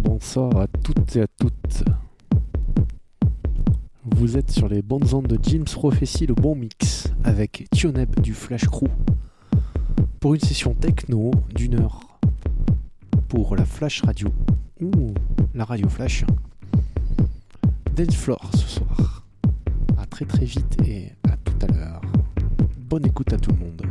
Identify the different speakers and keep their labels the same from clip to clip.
Speaker 1: Bonsoir à toutes et à toutes. Vous êtes sur les bandes ondes de James Prophecy, le bon mix, avec Tioneb du Flash Crew, pour une session techno d'une heure pour la Flash Radio, ou la Radio Flash. Dance Floor ce soir. Très vite et à tout à l'heure. Bonne écoute à tout le monde.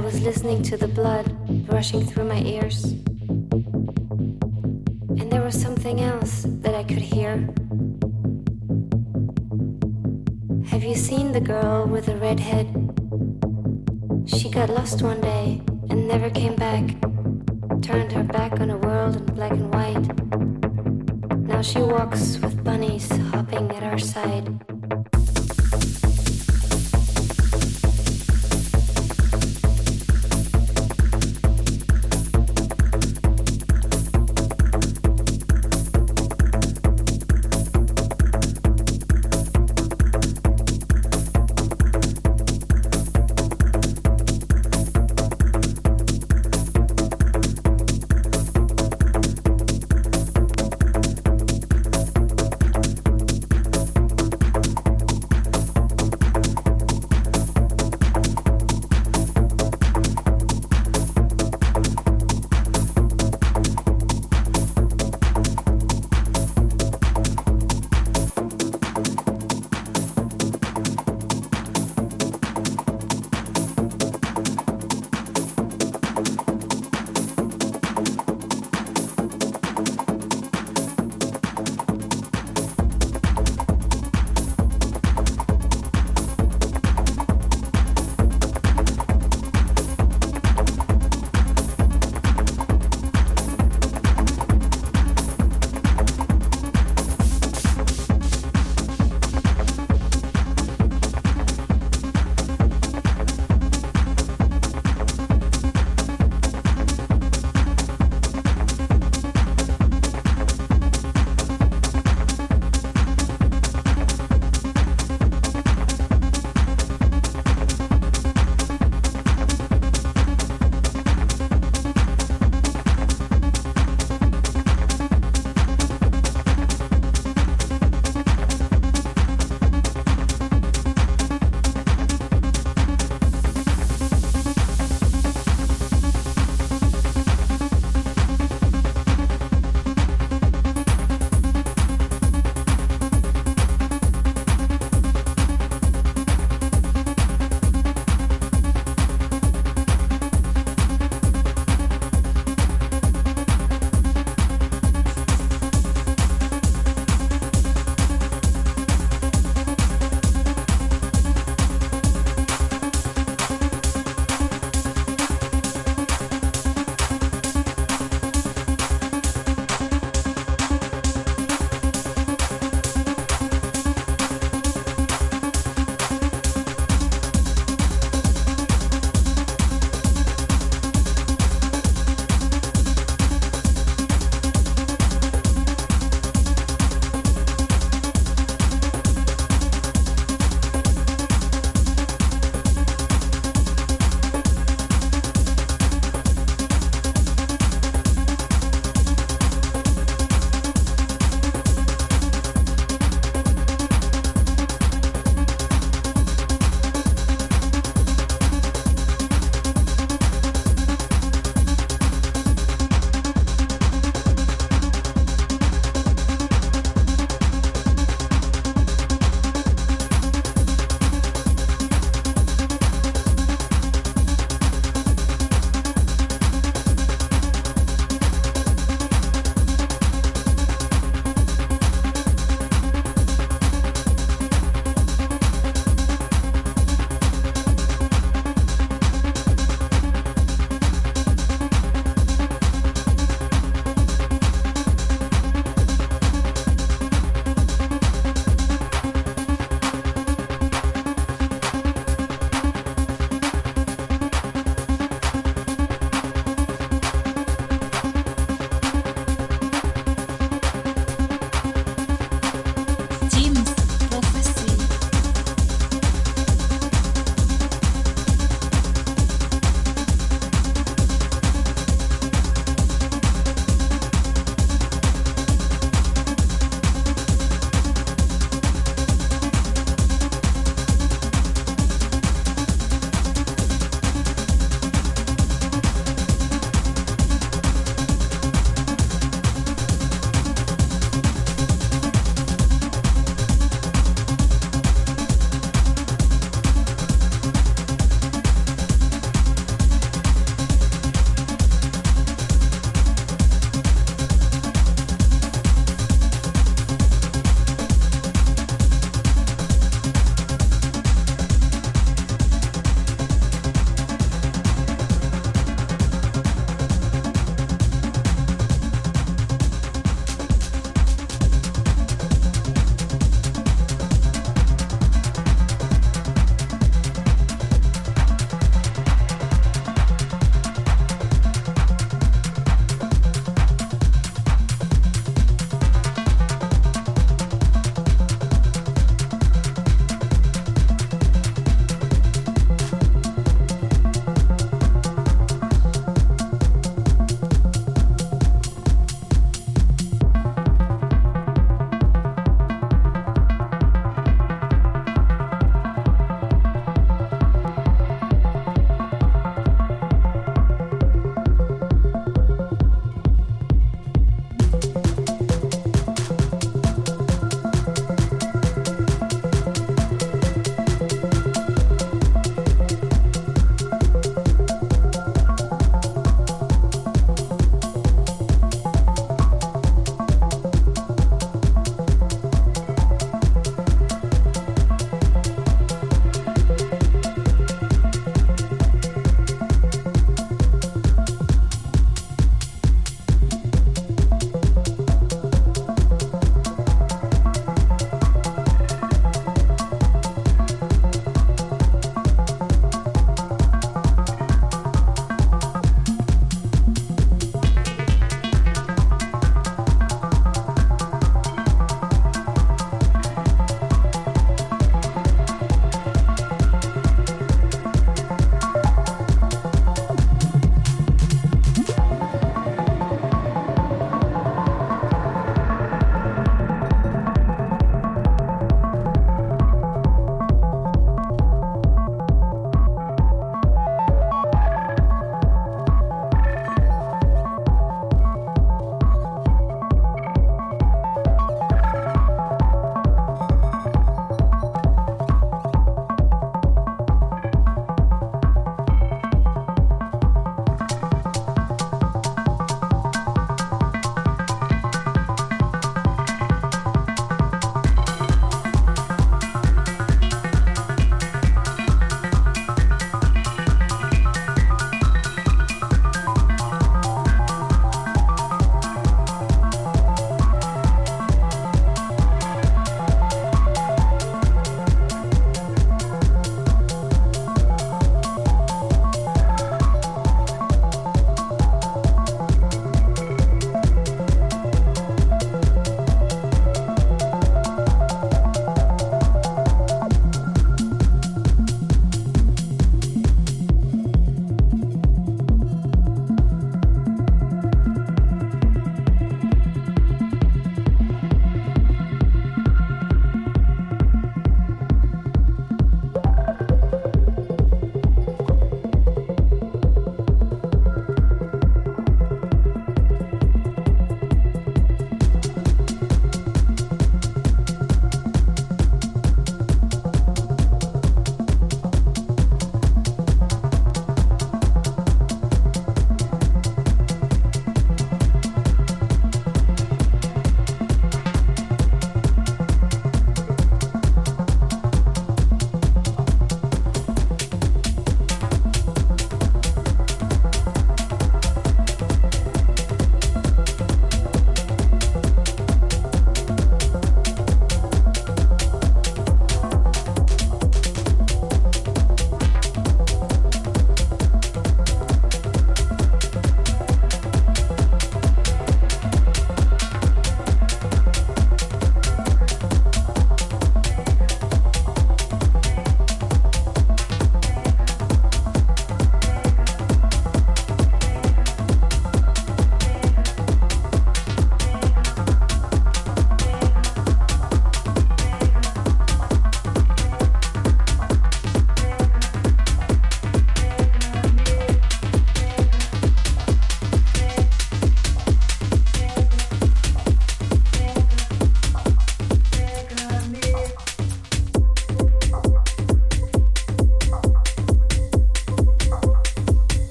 Speaker 2: Was listening to the blood rushing through my ears. And there was something else that I could hear. Have you seen the girl with the red head? She got lost one day and never came back. Turned her back on a world in black and white. Now she walks with bunnies hopping at her side.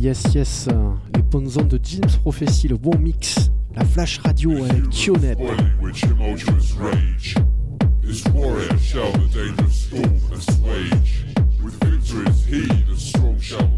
Speaker 3: Yes, les bonnes ondes de James Prophecy, le bon mix, la flash radio avec Tionet. With victory's strong shall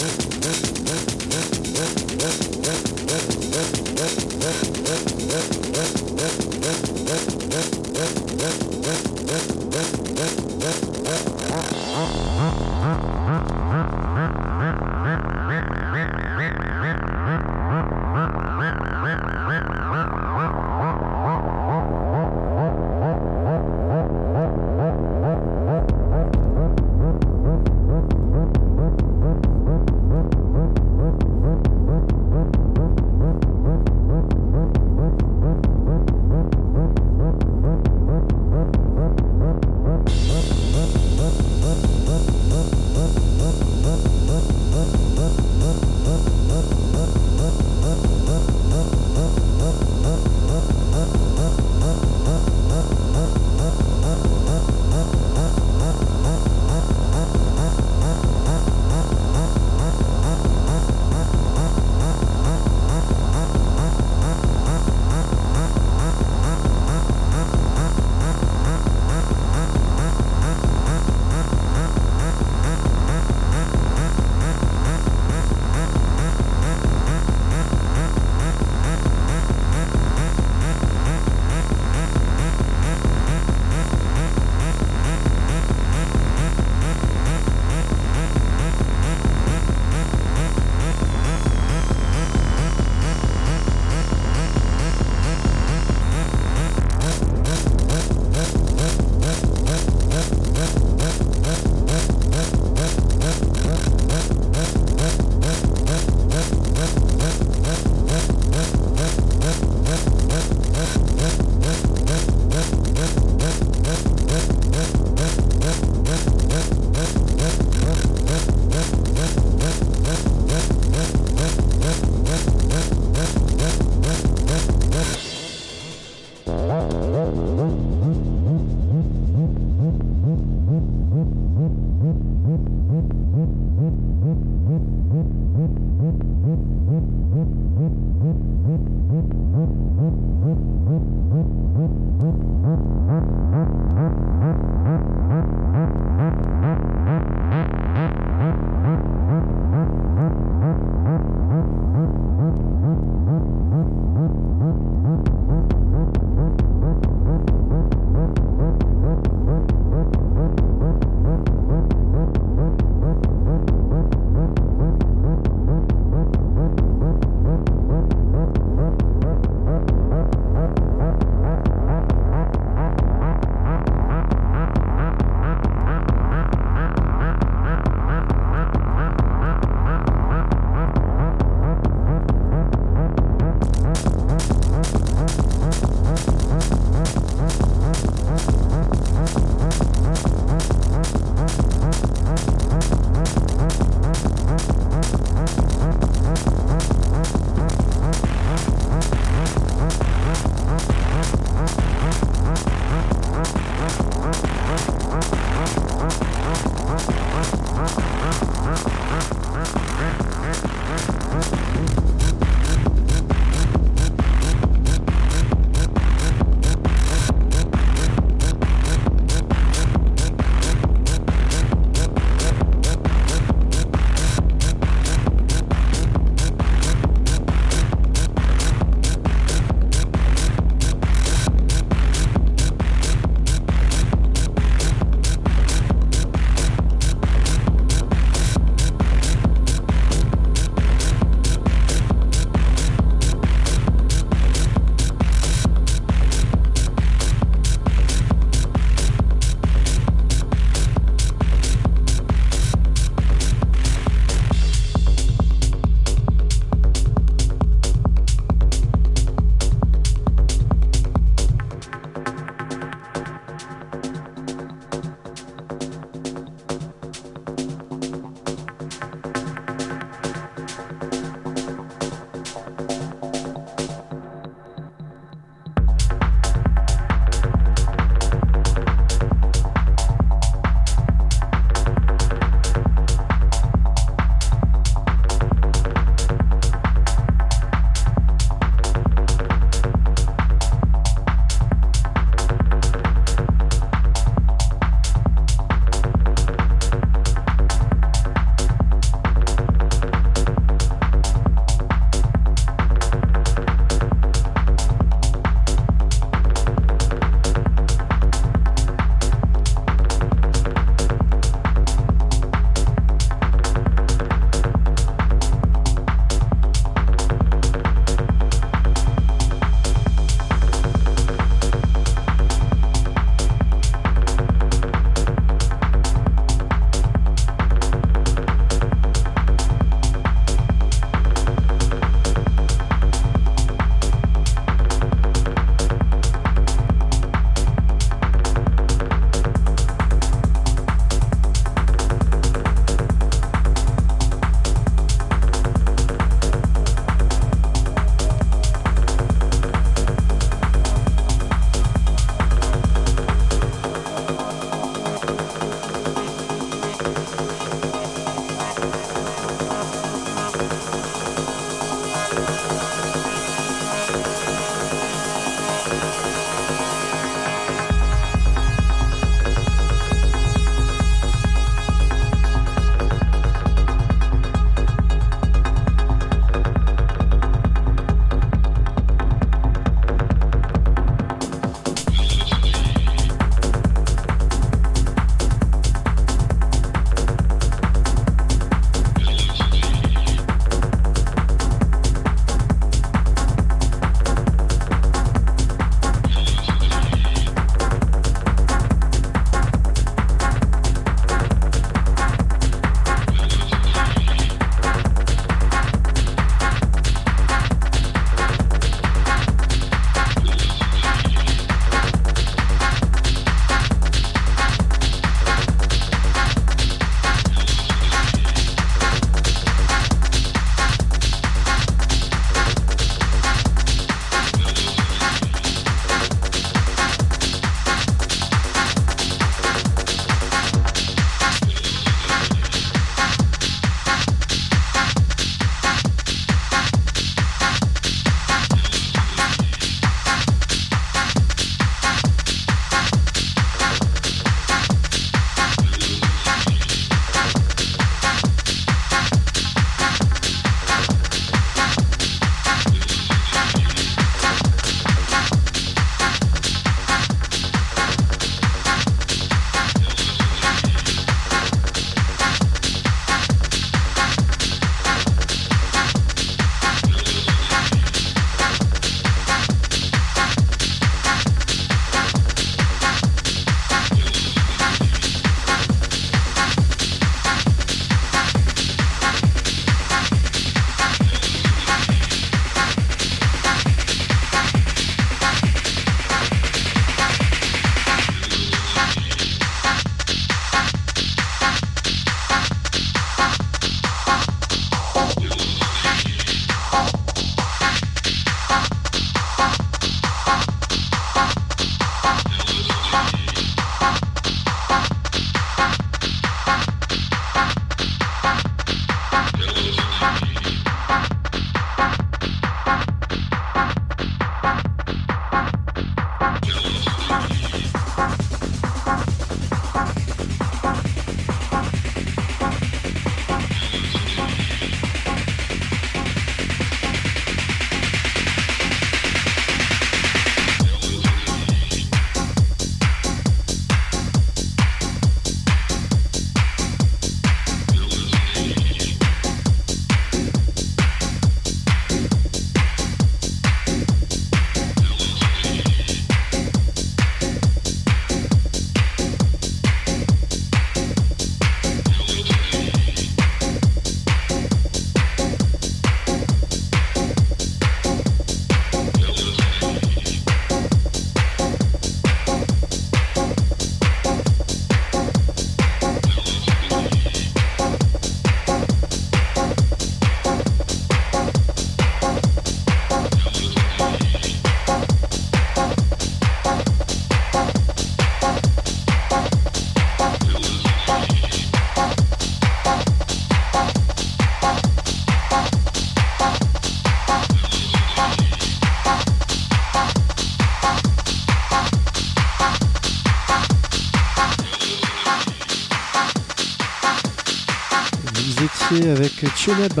Speaker 1: avec Tioneb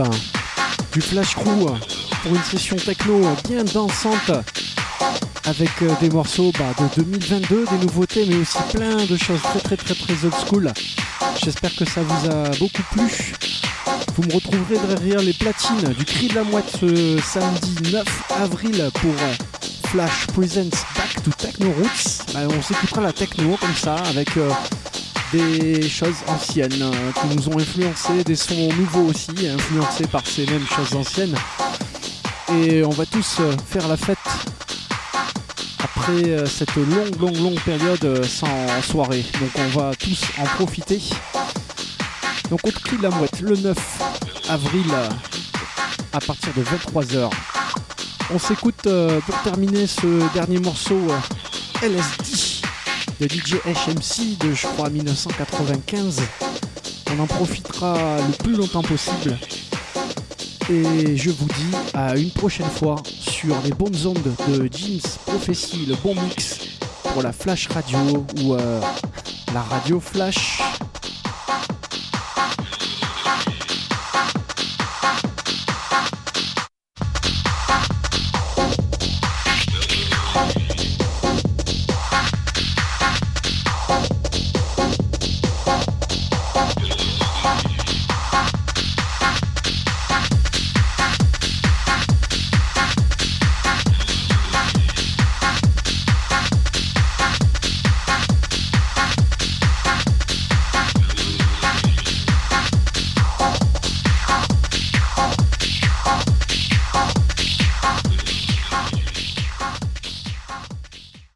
Speaker 1: du Flash Crew pour une session techno bien dansante avec euh, des morceaux bah, de 2022, des nouveautés, mais aussi plein de choses très très très très old school. J'espère que ça vous a beaucoup plu. Vous me retrouverez derrière les platines du Cri de la Mouette ce samedi 9 avril pour Flash Presents Back to Techno Roots. Bah, on s'écoutera la techno comme ça avec euh, des choses anciennes euh, qui nous ont influencé, des sons nouveaux aussi, influencés par ces mêmes choses anciennes. Et on va tous euh, faire la fête après euh, cette longue, longue, longue période sans soirée. Donc on va tous en profiter. Donc au cri de la mouette, le 9 avril à partir de 23h. On s'écoute pour terminer ce dernier morceau LSD de DJ HMC de je crois 1995. On en profitera le plus longtemps possible. Et je vous dis à une prochaine fois sur les bonnes ondes de James Prophecy, le bon mix pour la Flash Radio ou euh, la Radio Flash.